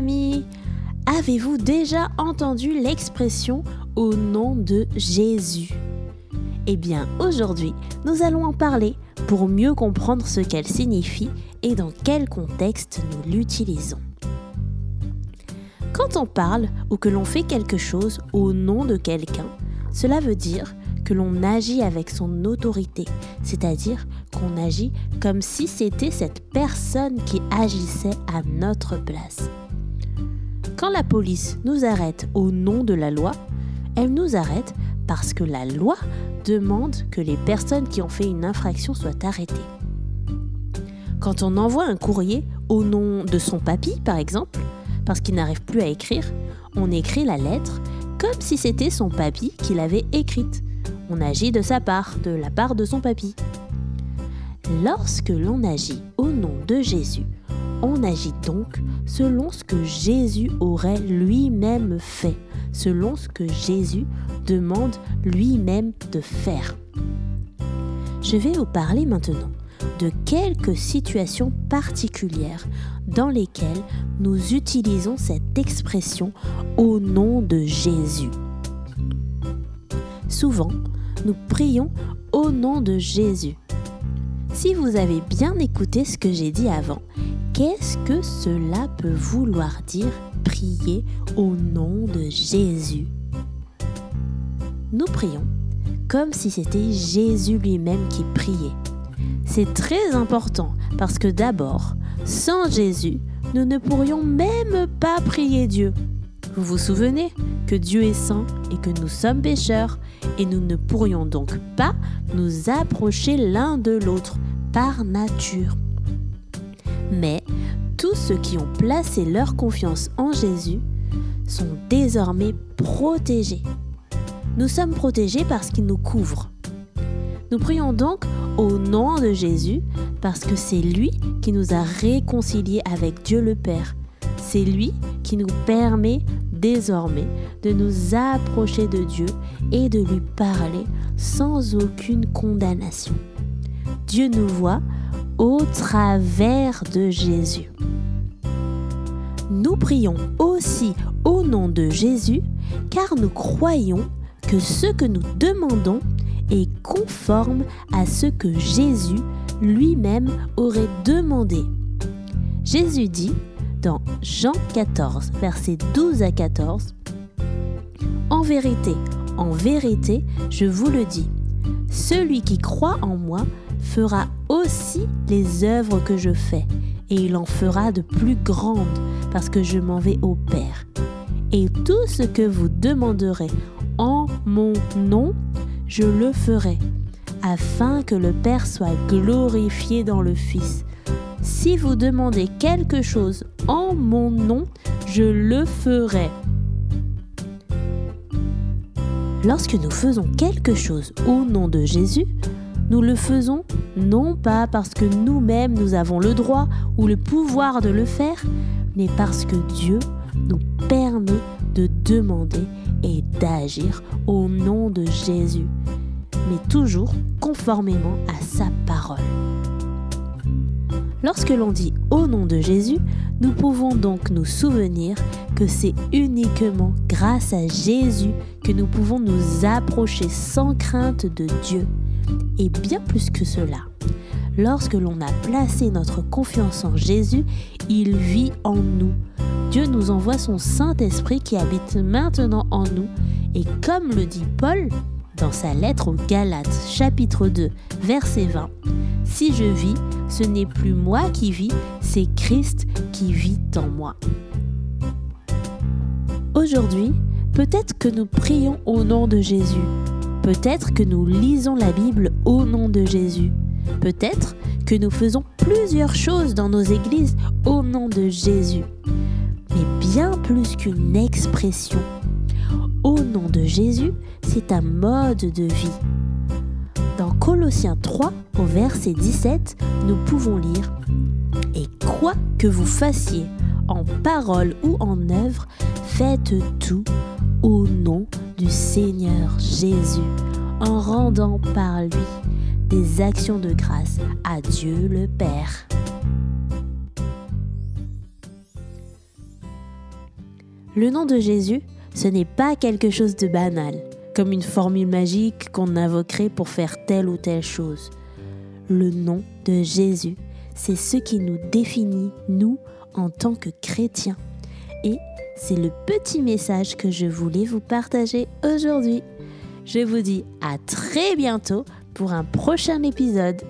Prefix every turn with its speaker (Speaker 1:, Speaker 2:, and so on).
Speaker 1: amis Avez-vous déjà entendu l'expression au nom de Jésus? Eh bien aujourd'hui, nous allons en parler pour mieux comprendre ce qu'elle signifie et dans quel contexte nous l'utilisons. Quand on parle ou que l'on fait quelque chose au nom de quelqu'un, cela veut dire que l'on agit avec son autorité, c'est-à-dire qu'on agit comme si c'était cette personne qui agissait à notre place. Quand la police nous arrête au nom de la loi, elle nous arrête parce que la loi demande que les personnes qui ont fait une infraction soient arrêtées. Quand on envoie un courrier au nom de son papy, par exemple, parce qu'il n'arrive plus à écrire, on écrit la lettre comme si c'était son papy qui l'avait écrite. On agit de sa part, de la part de son papy. Lorsque l'on agit au nom de Jésus, on agit donc selon ce que Jésus aurait lui-même fait, selon ce que Jésus demande lui-même de faire. Je vais vous parler maintenant de quelques situations particulières dans lesquelles nous utilisons cette expression au nom de Jésus. Souvent, nous prions au nom de Jésus. Si vous avez bien écouté ce que j'ai dit avant, qu'est-ce que cela peut vouloir dire prier au nom de Jésus? Nous prions comme si c'était Jésus lui-même qui priait. C'est très important parce que d'abord, sans Jésus, nous ne pourrions même pas prier Dieu. Vous vous souvenez que Dieu est saint et que nous sommes pécheurs et nous ne pourrions donc pas nous approcher l'un de l'autre par nature. Mais tous ceux qui ont placé leur confiance en Jésus sont désormais protégés. Nous sommes protégés parce qu'il nous couvre. Nous prions donc au nom de Jésus parce que c'est lui qui nous a réconciliés avec Dieu le Père. C'est lui qui nous permet désormais de nous approcher de Dieu et de lui parler sans aucune condamnation. Dieu nous voit au travers de Jésus. Nous prions aussi au nom de Jésus car nous croyons que ce que nous demandons est conforme à ce que Jésus lui-même aurait demandé. Jésus dit dans Jean 14, versets 12 à 14, En vérité, en vérité, je vous le dis, celui qui croit en moi fera aussi les œuvres que je fais, et il en fera de plus grandes, parce que je m'en vais au Père. Et tout ce que vous demanderez en mon nom, je le ferai, afin que le Père soit glorifié dans le Fils. Si vous demandez quelque chose en mon nom, je le ferai. Lorsque nous faisons quelque chose au nom de Jésus, nous le faisons non pas parce que nous-mêmes nous avons le droit ou le pouvoir de le faire, mais parce que Dieu nous permet de demander et d'agir au nom de Jésus, mais toujours conformément à sa parole. Lorsque l'on dit au nom de Jésus, nous pouvons donc nous souvenir que c'est uniquement grâce à Jésus que nous pouvons nous approcher sans crainte de Dieu. Et bien plus que cela, lorsque l'on a placé notre confiance en Jésus, il vit en nous Dieu nous envoie son Saint-Esprit qui habite maintenant en nous. Et comme le dit Paul dans sa lettre aux Galates chapitre 2 verset 20, Si je vis, ce n'est plus moi qui vis, c'est Christ qui vit en moi. Aujourd'hui, peut-être que nous prions au nom de Jésus. Peut-être que nous lisons la Bible au nom de Jésus. Peut-être que nous faisons plusieurs choses dans nos églises au nom de Jésus bien plus qu'une expression. Au nom de Jésus, c'est un mode de vie. Colossiens 3, au verset 17, nous pouvons lire Et quoi que vous fassiez, en parole ou en œuvre, faites tout au nom du Seigneur Jésus, en rendant par lui des actions de grâce à Dieu le Père. Le nom de Jésus, ce n'est pas quelque chose de banal, comme une formule magique qu'on invoquerait pour faire telle ou telle chose. Le nom de Jésus, c'est ce qui nous définit, nous, en tant que chrétiens. Et c'est le petit message que je voulais vous partager aujourd'hui. Je vous dis à très bientôt pour un prochain épisode